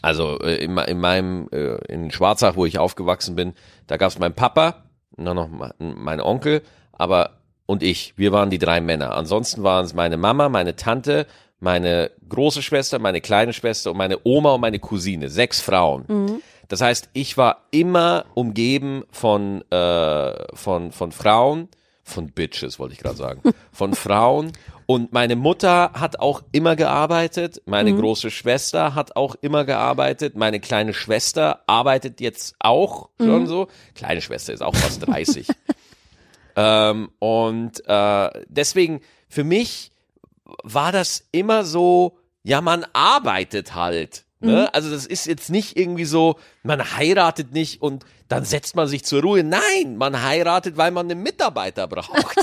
Also äh, in, in meinem äh, in Schwarzach, wo ich aufgewachsen bin, da gab es meinen Papa, dann noch me- mein Onkel, aber und ich. Wir waren die drei Männer. Ansonsten waren es meine Mama, meine Tante, meine große Schwester, meine kleine Schwester und meine Oma und meine Cousine. Sechs Frauen. Mhm. Das heißt, ich war immer umgeben von äh, von von Frauen, von Bitches wollte ich gerade sagen, von Frauen. Und meine Mutter hat auch immer gearbeitet, meine große Schwester hat auch immer gearbeitet, meine kleine Schwester arbeitet jetzt auch schon so. Kleine Schwester ist auch fast 30. ähm, und äh, deswegen für mich war das immer so, ja, man arbeitet halt. Ne? Also das ist jetzt nicht irgendwie so, man heiratet nicht und dann setzt man sich zur Ruhe. Nein, man heiratet, weil man einen Mitarbeiter braucht.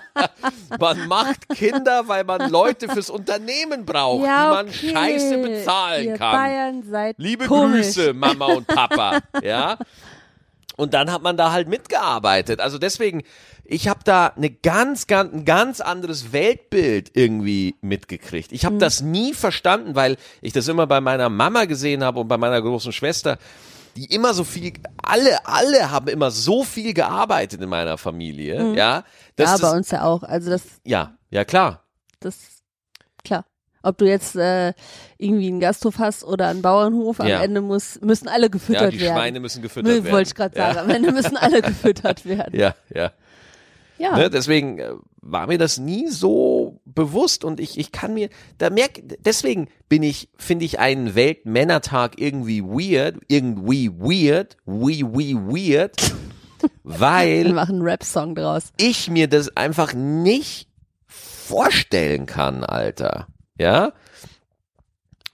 man macht Kinder, weil man Leute fürs Unternehmen braucht, die man okay. scheiße bezahlen Ihr kann. Bayern seid Liebe komisch. Grüße, Mama und Papa. ja. Und dann hat man da halt mitgearbeitet. Also deswegen, ich habe da eine ganz, ganz, ein ganz anderes Weltbild irgendwie mitgekriegt. Ich habe das nie verstanden, weil ich das immer bei meiner Mama gesehen habe und bei meiner großen Schwester, die immer so viel, alle, alle haben immer so viel gearbeitet in meiner Familie, ja. dass ja, das, bei uns ja auch. Also das, ja, ja klar. das, klar. Ob du jetzt äh, irgendwie einen Gasthof hast oder einen Bauernhof, am Ja. Ende muss, müssen alle Ja, gefüttert die werden. Schweine müssen gefüttert Müll, werden. wollte ich gerade sagen. Am Ende müssen alle gefüttert werden. Ja, ja. Ja. Ne, deswegen äh, war mir das nie so bewusst und ich, ich kann mir, da merk, deswegen bin ich, finde ich einen Weltmännertag irgendwie weird, irgendwie weird, wee wee weird, Wir weil machen einen Rap-Song draus. ich mir das einfach nicht vorstellen kann, Alter. Ja?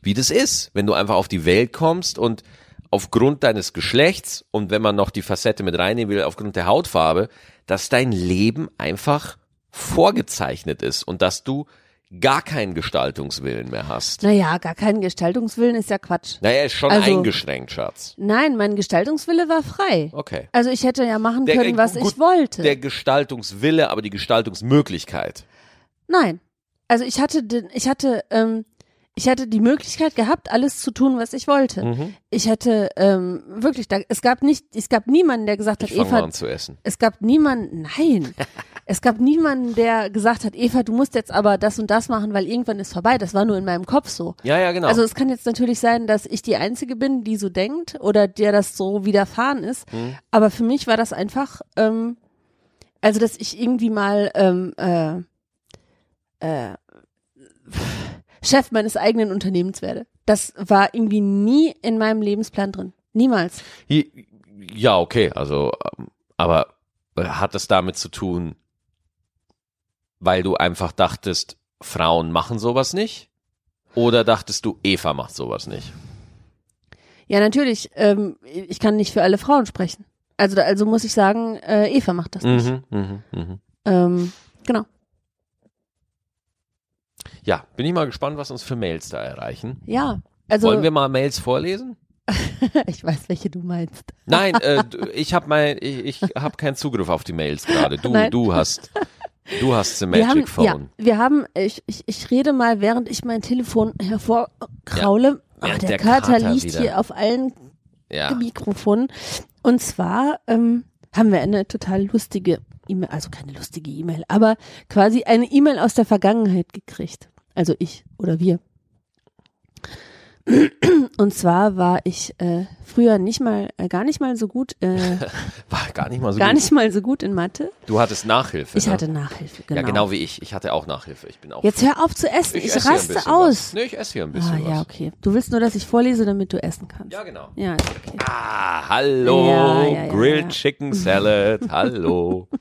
Wie das ist, wenn du einfach auf die Welt kommst und aufgrund deines Geschlechts und wenn man noch die Facette mit reinnehmen will, aufgrund der Hautfarbe, dass dein Leben einfach vorgezeichnet ist und dass du gar keinen Gestaltungswillen mehr hast. Naja, gar keinen Gestaltungswillen ist ja Quatsch. Naja, ist schon Also- eingeschränkt, Schatz. Nein, mein Gestaltungswille war frei. Okay. Also ich hätte ja machen Der- können, was gut, ich wollte. Der Gestaltungswille, aber die Gestaltungsmöglichkeit. Nein. Also ich hatte den, ich hatte, ähm, ich hatte die Möglichkeit gehabt, alles zu tun, was ich wollte. Mhm. Ich hätte ähm, wirklich, da, es gab nicht, es gab niemanden, der gesagt hat, Ich mal Eva, zu essen. es gab niemanden, nein, es gab niemanden, der gesagt hat, Eva, du musst jetzt aber das und das machen, weil irgendwann ist vorbei. Das war nur in meinem Kopf so. Ja, ja, genau. Also es kann jetzt natürlich sein, dass ich die Einzige bin, die so denkt oder der das so widerfahren ist. Mhm. Aber für mich war das einfach, ähm, also dass ich irgendwie mal ähm, äh, äh, Chef meines eigenen Unternehmens werde. Das war irgendwie nie in meinem Lebensplan drin. Niemals. Ja, okay, also, ähm, aber äh, hat das damit zu tun, weil du einfach dachtest, Frauen machen sowas nicht? Oder dachtest du, Eva macht sowas nicht? Ja, natürlich. Ähm, ich kann nicht für alle Frauen sprechen. Also, also muss ich sagen, äh, Eva macht das nicht. Mhm, mhm, mhm. Ähm, genau. Ja, bin ich mal gespannt, was uns für Mails da erreichen. Ja. Also Wollen wir mal Mails vorlesen? ich weiß, welche du meinst. Nein, äh, ich habe mein, ich, ich habe keinen Zugriff auf die Mails gerade. Du, Nein. du hast, du hast the Wir haben, Magic Phone. ja, wir haben, ich, ich, ich rede mal, während ich mein Telefon hervorkraule. Ja, Ah, der, der Kater, Kater liegt wieder. hier auf allen Ja, Mikrofonen. Und zwar ähm, haben wir eine total lustige E-Mail, also keine lustige E-Mail, aber quasi eine E-Mail aus der Vergangenheit gekriegt. Also ich oder wir. Und zwar war ich äh, früher nicht mal, äh, gar nicht mal so gut, äh, war gar nicht mal so gar gut. nicht mal so gut in Mathe. Du hattest Nachhilfe. Ich ne? hatte Nachhilfe, genau. Ja, genau wie ich. Ich hatte auch Nachhilfe. Ich bin auch. Jetzt hör auf zu essen, ich, esse hier ein raste aus. Nee, ich esse hier ein bisschen Ah, ja, was. okay. Du willst nur, dass ich vorlese, damit du essen kannst. Ja, genau. Ja, okay. Ah, hallo, Ja, ja, ja, Grilled ja. Chicken Salad, hallo.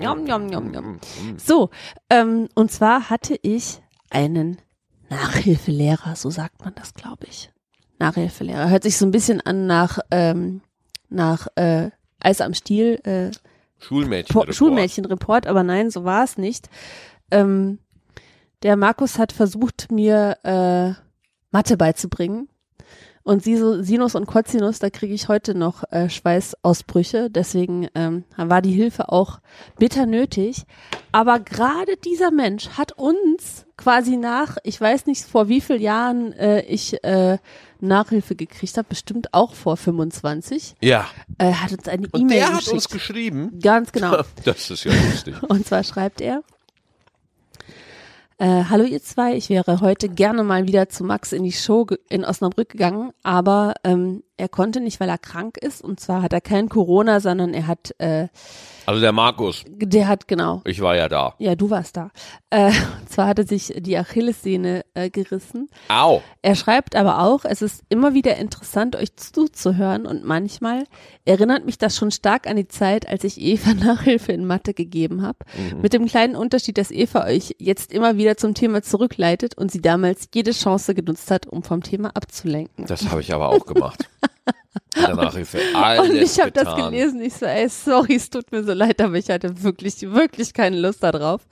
Yum, yum, yum, yum. So, ähm, und zwar hatte ich einen Nachhilfelehrer, so sagt man das, glaube ich. Nachhilfelehrer. Hört sich so ein bisschen an nach, ähm, nach äh, Eis am Stiel, äh, Schulmädchen. Po- Schulmädchenreport, aber nein, so war es nicht. Ähm, der Markus hat versucht, mir äh, Mathe beizubringen. Und Sinus und Cosinus, da kriege ich heute noch äh, Schweißausbrüche. Deswegen ähm, war die Hilfe auch bitter nötig. Aber gerade dieser Mensch hat uns quasi nach, ich weiß nicht vor wie vielen Jahren äh, ich äh, Nachhilfe gekriegt habe, bestimmt auch vor 25, Ja. äh, hat uns eine Und E-Mail der hat geschickt. uns geschrieben. Ganz genau. Das ist ja lustig. Und zwar schreibt er, äh, hallo ihr zwei, ich wäre heute gerne mal wieder zu Max in die Show in Osnabrück gegangen, aber ähm, er konnte nicht, weil er krank ist. Und zwar hat er kein Corona, sondern er hat, äh, Also der Markus, der hat genau, ich war ja da. ja du warst da. Äh, zwar hat er sich die Achillessehne äh, gerissen. Au. Er schreibt aber auch, es ist immer wieder interessant, euch zuzuhören und manchmal erinnert mich das schon stark an die Zeit, als ich Eva Nachhilfe in Mathe gegeben habe. Mit dem kleinen Unterschied, dass Eva euch jetzt immer wieder zum Thema zurückleitet und sie damals jede Chance genutzt hat, um vom Thema abzulenken. Das habe ich aber auch gemacht. Der Nachhilfe. Alles Und ich habe das gelesen, ich so, ey, sorry, es tut mir so leid, aber ich hatte wirklich, wirklich keine Lust darauf.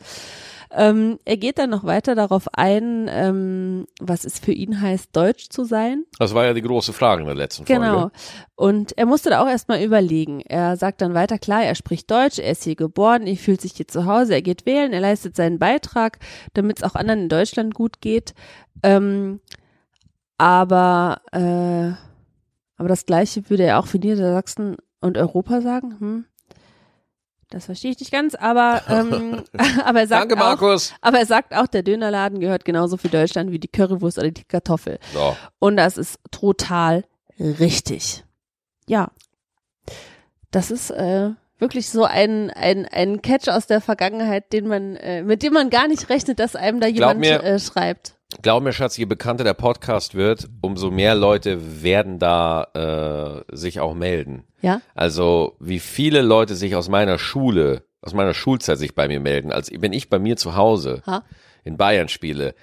Ähm, er geht dann noch weiter darauf ein, ähm, was es für ihn heißt, Deutsch zu sein. Das war ja die große Frage in der letzten Folge. Genau. Und er musste da auch erstmal überlegen. Er sagt dann weiter, klar, er spricht Deutsch, er ist hier geboren, er fühlt sich hier zu Hause, er geht wählen, er leistet seinen Beitrag, damit es auch anderen in Deutschland gut geht. Ähm, aber, äh, aber das Gleiche würde er auch für Niedersachsen und Europa sagen. Hm? Das verstehe ich nicht ganz, aber, ähm, aber er sagt Danke. Auch, aber er sagt auch, der Dönerladen gehört genauso für Deutschland wie die Currywurst oder die Kartoffel. So. Und das ist total richtig. Ja. Das ist äh, wirklich so ein, ein, ein Catch aus der Vergangenheit, den man, äh, mit dem man gar nicht rechnet, dass einem da jemand mir- äh, schreibt. Glaub mir, Schatz, je bekannter der Podcast wird, umso mehr Leute werden da äh, sich auch melden. Ja? Also wie viele Leute sich aus meiner Schule, aus meiner Schulzeit sich bei mir melden, als wenn ich bei mir zu Hause Ha? in Bayern spiele.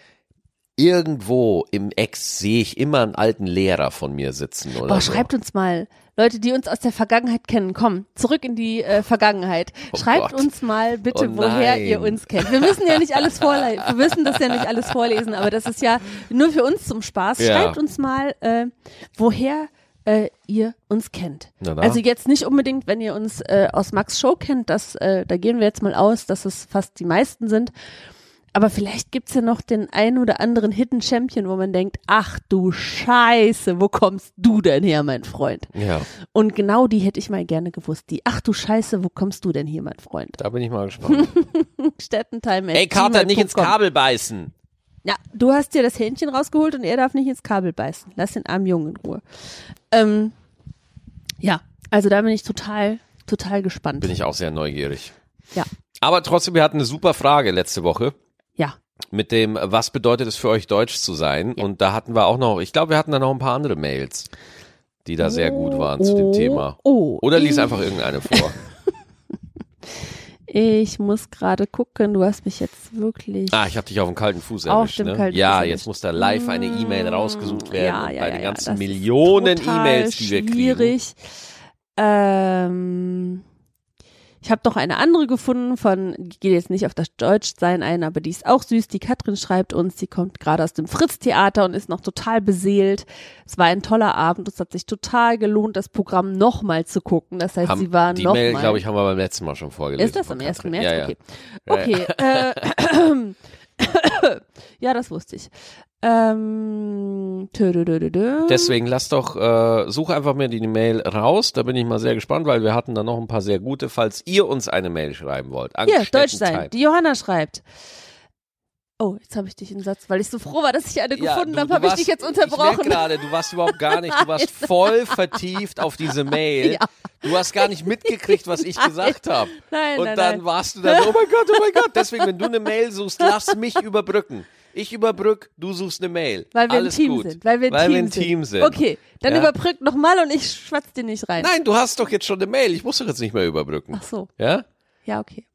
Irgendwo im Ex sehe ich immer einen alten Lehrer von mir sitzen oder Boah, so. schreibt uns mal. Leute, die uns aus der Vergangenheit kennen, komm, zurück in die äh, Vergangenheit. Oh Schreibt Gott. uns mal bitte, Oh woher ihr uns kennt. Wir müssen ja nicht alles vorlesen, wir müssen das ja nicht alles vorlesen, aber das ist ja nur für uns zum Spaß. Ja. Schreibt uns mal, äh, woher äh, ihr uns kennt. Also jetzt nicht unbedingt, wenn ihr uns äh, aus Max Show kennt, das, äh, da gehen wir jetzt mal aus, dass es fast die meisten sind. Aber vielleicht gibt's ja noch den ein oder anderen Hidden Champion, wo man denkt, ach du Scheiße, wo kommst du denn her, mein Freund? Ja, Und genau die hätte ich mal gerne gewusst. Die, ach du Scheiße, wo kommst du denn hier, mein Freund? da bin ich mal gespannt. Städtentime. Ey, Kater, nicht ins Kabel beißen. Ja, du hast dir das Hähnchen rausgeholt und er darf nicht ins Kabel beißen. Lass den armen Jungen in Ruhe. Ähm, ja, also da bin ich total, total gespannt. Bin ich auch sehr neugierig. Ja, Aber trotzdem, wir hatten eine super Frage letzte Woche. Ja. mit dem, was bedeutet es für euch Deutsch zu sein? Und da hatten wir auch noch, ich glaube, wir hatten da noch ein paar andere Mails, die da sehr gut waren zu dem Oh, Thema. Oh, Oder lies einfach irgendeine vor. Ich muss gerade gucken, du hast mich jetzt wirklich. Ah, ich habe dich auf dem kalten Fuß Auf erwischt. dem ne? kalten ja, Fuß jetzt muss da live eine E-Mail rausgesucht werden Ja, ja, bei ja, den ja, ganzen Millionen E-Mails, die wir kriegen. schwierig. Ähm, ich habe noch eine andere gefunden von, die geht jetzt nicht auf das Deutschsein ein, aber die ist auch süß. Die Katrin schreibt uns, die kommt gerade aus dem Fritz-Theater und ist noch total beseelt. Es war ein toller Abend. Es hat sich total gelohnt, das Programm nochmal zu gucken. Das heißt, Haben, sie war die noch Mail, glaube ich, haben wir beim letzten Mal schon vorgelesen. Ist das am 1. Katrin. März? Ja, ja. Okay. Okay. Äh, ja, das wusste ich. Ähm. Deswegen lass doch, äh, such einfach mir die Mail raus. Da bin ich mal sehr gespannt, weil wir hatten da noch ein paar sehr gute. Falls ihr uns eine Mail schreiben wollt. Hier, Deutsch sein. Die Johanna schreibt. Oh, jetzt habe ich dich im Satz, weil ich so froh war, dass ich eine gefunden du- habe, habe ich dich jetzt unterbrochen. gerade, du warst überhaupt gar nicht, du warst voll vertieft auf diese Mail. Ja. Du hast gar nicht mitgekriegt, was ich gesagt habe. Nein, Und nein, dann nein. warst du da so, oh mein Gott, oh mein Gott. Deswegen, wenn du eine Mail suchst, lass mich überbrücken. Ich überbrück, du suchst eine Mail. Weil wir Alles ein Team gut. sind. Weil wir ein, weil Team, wir ein Team sind. Okay, dann Ja. überbrück noch mal und ich schwatz dir nicht rein. Nein, du hast doch jetzt schon eine Mail. Ich muss doch jetzt nicht mehr überbrücken. Ach so, Ja? ja, okay.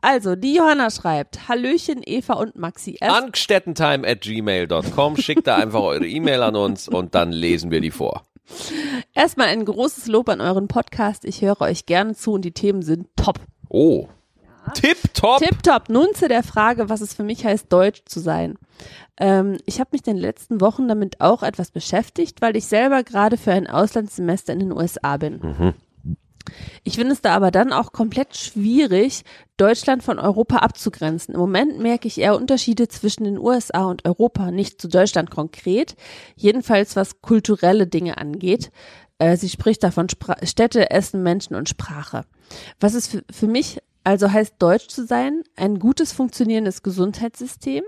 Also, die Johanna schreibt, Hallöchen, Eva und Maxi. Erst, Ankstettentime at gmail.com. Schickt da einfach eure E-Mail an uns und dann lesen wir die vor. erstmal ein großes Lob an euren Podcast. Ich höre euch gerne zu und die Themen sind top. Oh. Tipptopp. Tipptopp. Nun zu der Frage, was es für mich heißt, Deutsch zu sein. Ähm, ich habe mich in den letzten Wochen damit auch etwas beschäftigt, weil ich selber gerade für ein Auslandssemester in den USA bin. Ich finde es da aber dann auch komplett schwierig, Deutschland von Europa abzugrenzen. Im Moment merke ich eher Unterschiede zwischen den USA und Europa, nicht zu Deutschland konkret, jedenfalls was kulturelle Dinge angeht. Äh, sie spricht da von Spra Städte, Essen, Menschen und Sprache. Was es für, für mich also heißt, Deutsch zu sein, ein gutes funktionierendes Gesundheitssystem,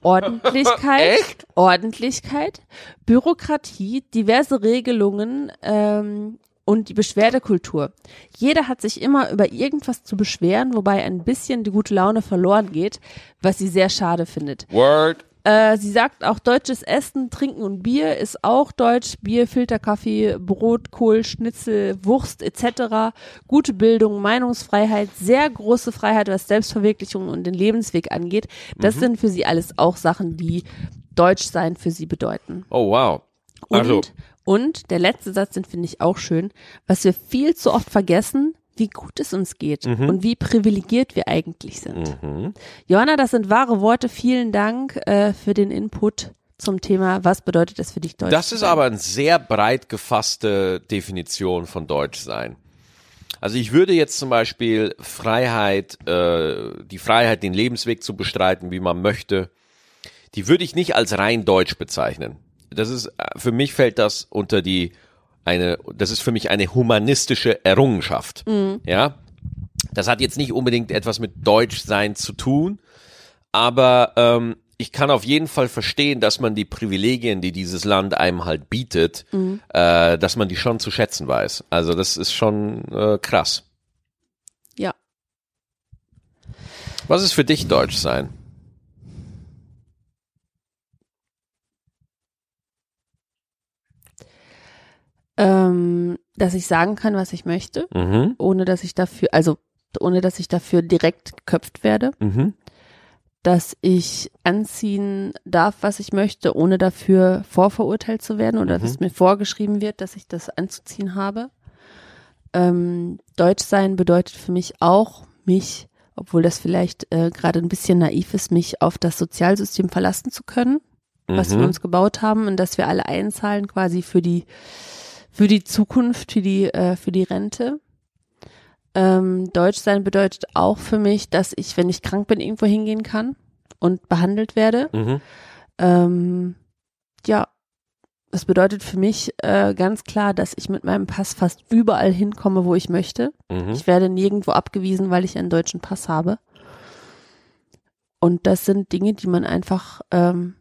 Ordentlichkeit? Ordentlichkeit, Bürokratie, diverse Regelungen ähm, und die Beschwerdekultur. Jeder hat sich immer über irgendwas zu beschweren, wobei ein bisschen die gute Laune verloren geht, was sie sehr schade findet. Word. Äh, sie sagt auch deutsches Essen, Trinken und Bier ist auch deutsch. Bier, Filterkaffee, Brot, Kohl, Schnitzel, Wurst etc. Gute Bildung, Meinungsfreiheit, sehr große Freiheit, was Selbstverwirklichung und den Lebensweg angeht. Das sind für sie alles auch Sachen, die deutsch sein für sie bedeuten. Oh, wow. Und, Also, und der letzte Satz, den finde ich auch schön, was wir viel zu oft vergessen, wie gut es uns geht und wie privilegiert wir eigentlich sind. Johanna, das sind wahre Worte. Vielen Dank äh, für den Input zum Thema, was bedeutet es für dich Deutsch? Das ist aber eine sehr breit gefasste Definition von Deutsch sein. Also ich würde jetzt zum Beispiel Freiheit, äh, die Freiheit, den Lebensweg zu bestreiten, wie man möchte, die würde ich nicht als rein deutsch bezeichnen. Das ist, äh, für mich fällt das unter die, eine, das ist für mich eine humanistische Errungenschaft. Ja. Das hat jetzt nicht unbedingt etwas mit Deutschsein zu tun, aber ähm, ich kann auf jeden Fall verstehen, dass man die Privilegien, die dieses Land einem halt bietet, äh, dass man die schon zu schätzen weiß. Also das ist schon äh, krass. Ja. Was ist für dich Deutsch Ähm, dass ich sagen kann, was ich möchte, Mhm. ohne dass ich dafür, also ohne dass ich dafür direkt geköpft werde, Mhm. dass ich anziehen darf, was ich möchte, ohne dafür vorverurteilt zu werden oder Mhm. dass mir vorgeschrieben wird, dass ich das anzuziehen habe. Ähm, Deutsch sein bedeutet für mich auch, mich, obwohl das vielleicht äh, gerade ein bisschen naiv ist, mich auf das Sozialsystem verlassen zu können, was wir Mhm. uns gebaut haben und dass wir alle einzahlen quasi für die für die Zukunft, für die äh, für die Rente. Ähm, Deutsch sein bedeutet auch für mich, dass ich, wenn ich krank bin, irgendwo hingehen kann und behandelt werde. Mhm. Ähm, ja, das bedeutet für mich äh, ganz klar, dass ich mit meinem Pass fast überall hinkomme, wo ich möchte. Mhm. Ich werde nirgendwo abgewiesen, weil ich einen deutschen Pass habe. Und das sind Dinge, die man einfach ähm,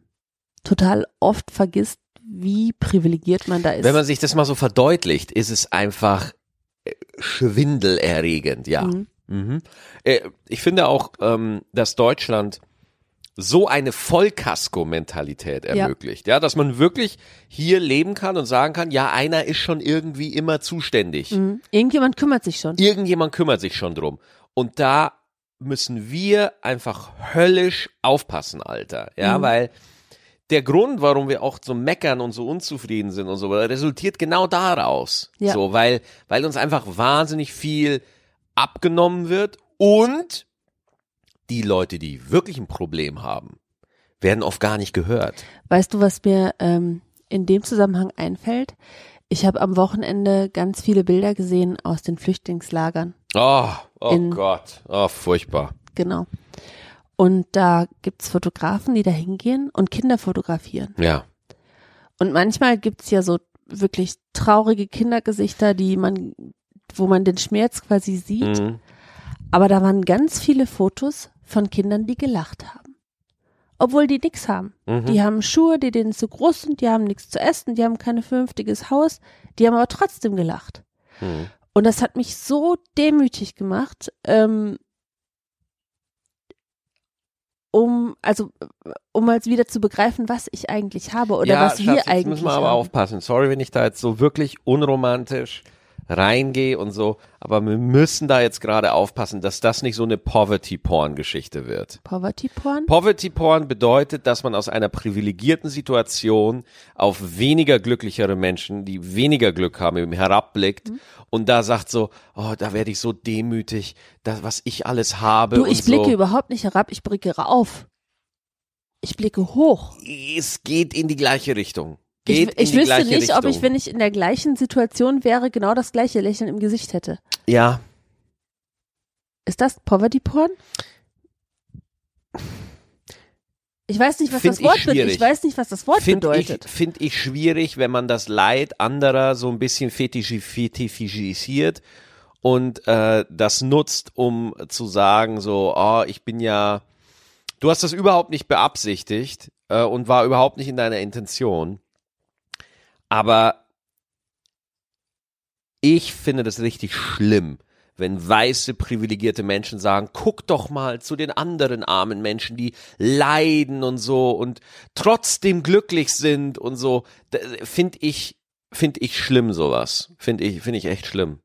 total oft vergisst, wie privilegiert man da ist. Wenn man sich das mal so verdeutlicht, ist es einfach äh, schwindelerregend, ja. Mhm. Mhm. Äh, Ich finde auch, ähm, dass Deutschland so eine Vollkasko-Mentalität Ja. ermöglicht, ja, dass man wirklich hier leben kann und sagen kann, ja, einer ist schon irgendwie immer zuständig. Mhm. Irgendjemand kümmert sich schon. Irgendjemand kümmert sich schon drum. Und da müssen wir einfach höllisch aufpassen, Alter. Ja, Mhm. weil der Grund, warum wir auch so meckern und so unzufrieden sind und so, resultiert genau daraus. Ja. So, weil, weil uns einfach wahnsinnig viel abgenommen wird und die Leute, die wirklich ein Problem haben, werden oft gar nicht gehört. Weißt du, was mir ähm, in dem Zusammenhang einfällt? Ich habe am Wochenende ganz viele Bilder gesehen aus den Flüchtlingslagern. Oh, oh Gott, oh, furchtbar. Genau. Und da gibt's Fotografen, die da hingehen und Kinder fotografieren. Ja. Und manchmal gibt's ja so wirklich traurige Kindergesichter, die man, wo man den Schmerz quasi sieht. Mhm. Aber da waren ganz viele Fotos von Kindern, die gelacht haben. Obwohl die nix haben. Mhm. Die haben Schuhe, die denen zu groß sind, die haben nichts zu essen, die haben kein vernünftiges Haus, die haben aber trotzdem gelacht. Mhm. Und das hat mich so demütig gemacht, ähm, um, also, um mal wieder zu begreifen, was ich eigentlich habe oder ja, was wir Schatz, jetzt eigentlich müssen wir aber haben. aufpassen. Sorry, wenn ich da jetzt so wirklich unromantisch reingehe und so, aber wir müssen da jetzt gerade aufpassen, dass das nicht so eine Poverty-Porn-Geschichte wird. Poverty Porn? Poverty Porn bedeutet, dass man aus einer privilegierten Situation auf weniger glücklichere Menschen, die weniger Glück haben, eben herabblickt Mhm. und da sagt so, oh, da werde ich so demütig, das, was ich alles habe. du, ich blicke so. überhaupt nicht herab, ich blicke auf. Ich blicke hoch. Es geht in die gleiche Richtung. Ich, Geht ich die wüsste nicht, ob ich, Richtung. wenn ich in der gleichen Situation wäre, genau das gleiche Lächeln im Gesicht hätte. Ja, Ist das Poverty Porn? Ich weiß nicht, was Find das ich Wort bedeutet. schwierig. Ich weiß nicht, was das Wort Finde ich, bedeutet. find ich schwierig, wenn man das Leid anderer so ein bisschen fetischi- fetischisiert und äh, das nutzt, um zu sagen, so, oh, ich bin ja, du hast das überhaupt nicht beabsichtigt äh, und war überhaupt nicht in deiner Intention. Aber ich finde das richtig schlimm, wenn weiße privilegierte Menschen sagen, guck doch mal zu den anderen armen Menschen, die leiden und so und trotzdem glücklich sind und so, finde ich finde ich schlimm sowas. Finde ich finde ich echt schlimm.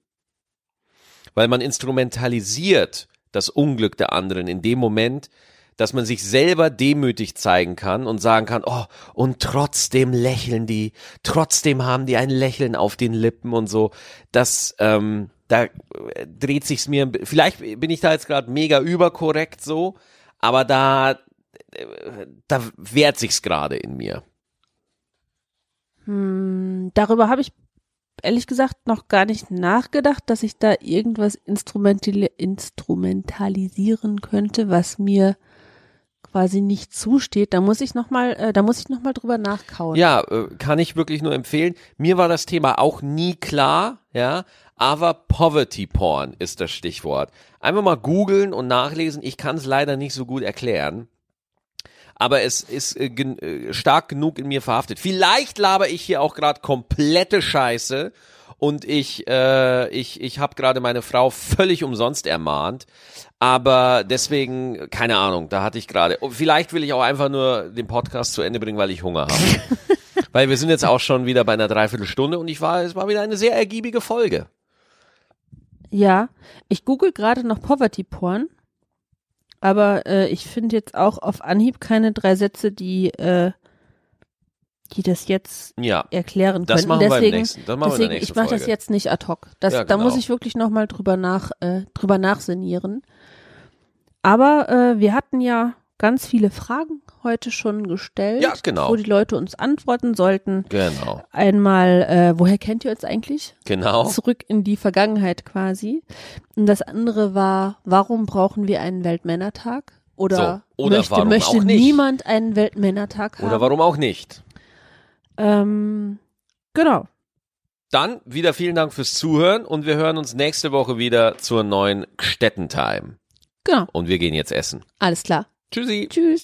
Weil man instrumentalisiert das Unglück der anderen in dem Moment, dass man sich selber demütig zeigen kann und sagen kann, oh, und trotzdem lächeln die, trotzdem haben die ein Lächeln auf den Lippen und so. Das, ähm, da äh, dreht sich's mir, vielleicht bin ich da jetzt gerade mega überkorrekt so, aber da, äh, da wehrt sich's gerade in mir. Hm, darüber habe ich ehrlich gesagt noch gar nicht nachgedacht, dass ich da irgendwas instrumental instrumentalisieren könnte, was mir quasi nicht zusteht. Da muss ich noch mal, äh, da muss ich noch mal drüber nachkauen. Ja, äh, kann ich wirklich nur empfehlen. Mir war das Thema auch nie klar, ja, aber Poverty Porn ist das Stichwort. Einfach mal googeln und nachlesen. Ich kann es leider nicht so gut erklären. Aber es ist äh, gen äh, stark genug in mir verhaftet. Vielleicht laber ich hier auch gerade komplette Scheiße und ich äh, ich ich habe gerade meine Frau völlig umsonst ermahnt. Aber deswegen keine Ahnung. Da hatte ich gerade. oh, Vielleicht will ich auch einfach nur den Podcast zu Ende bringen, weil ich Hunger habe. Weil wir sind jetzt auch schon wieder bei einer Dreiviertelstunde und ich war, es war wieder eine sehr ergiebige Folge. Ja, ich google gerade noch Poverty Porn, aber äh, ich finde jetzt auch auf Anhieb keine drei Sätze, die äh, die das jetzt Ja, erklären das könnten. machen wir im deswegen, nächsten. Das machen wir deswegen nächsten ich mache das jetzt nicht ad hoc. Das, Ja, Da muss genau. ich wirklich noch mal drüber nach äh, drüber nachsinnieren. Aber äh, wir hatten ja ganz viele Fragen heute schon gestellt, Ja, genau. wo die Leute uns antworten sollten. Genau, Einmal, äh, woher kennt ihr uns eigentlich? genau. zurück in die Vergangenheit quasi. Und das andere war, warum brauchen wir einen Weltmännertag? Oder, So, oder möchte, möchte niemand einen Weltmännertag haben? Oder warum auch nicht? Ähm, genau. Dann wieder vielen Dank fürs Zuhören und wir hören uns nächste Woche wieder zur neuen Städtentime. Genau. Und wir gehen jetzt essen. Alles klar. Tschüssi. Tschüss.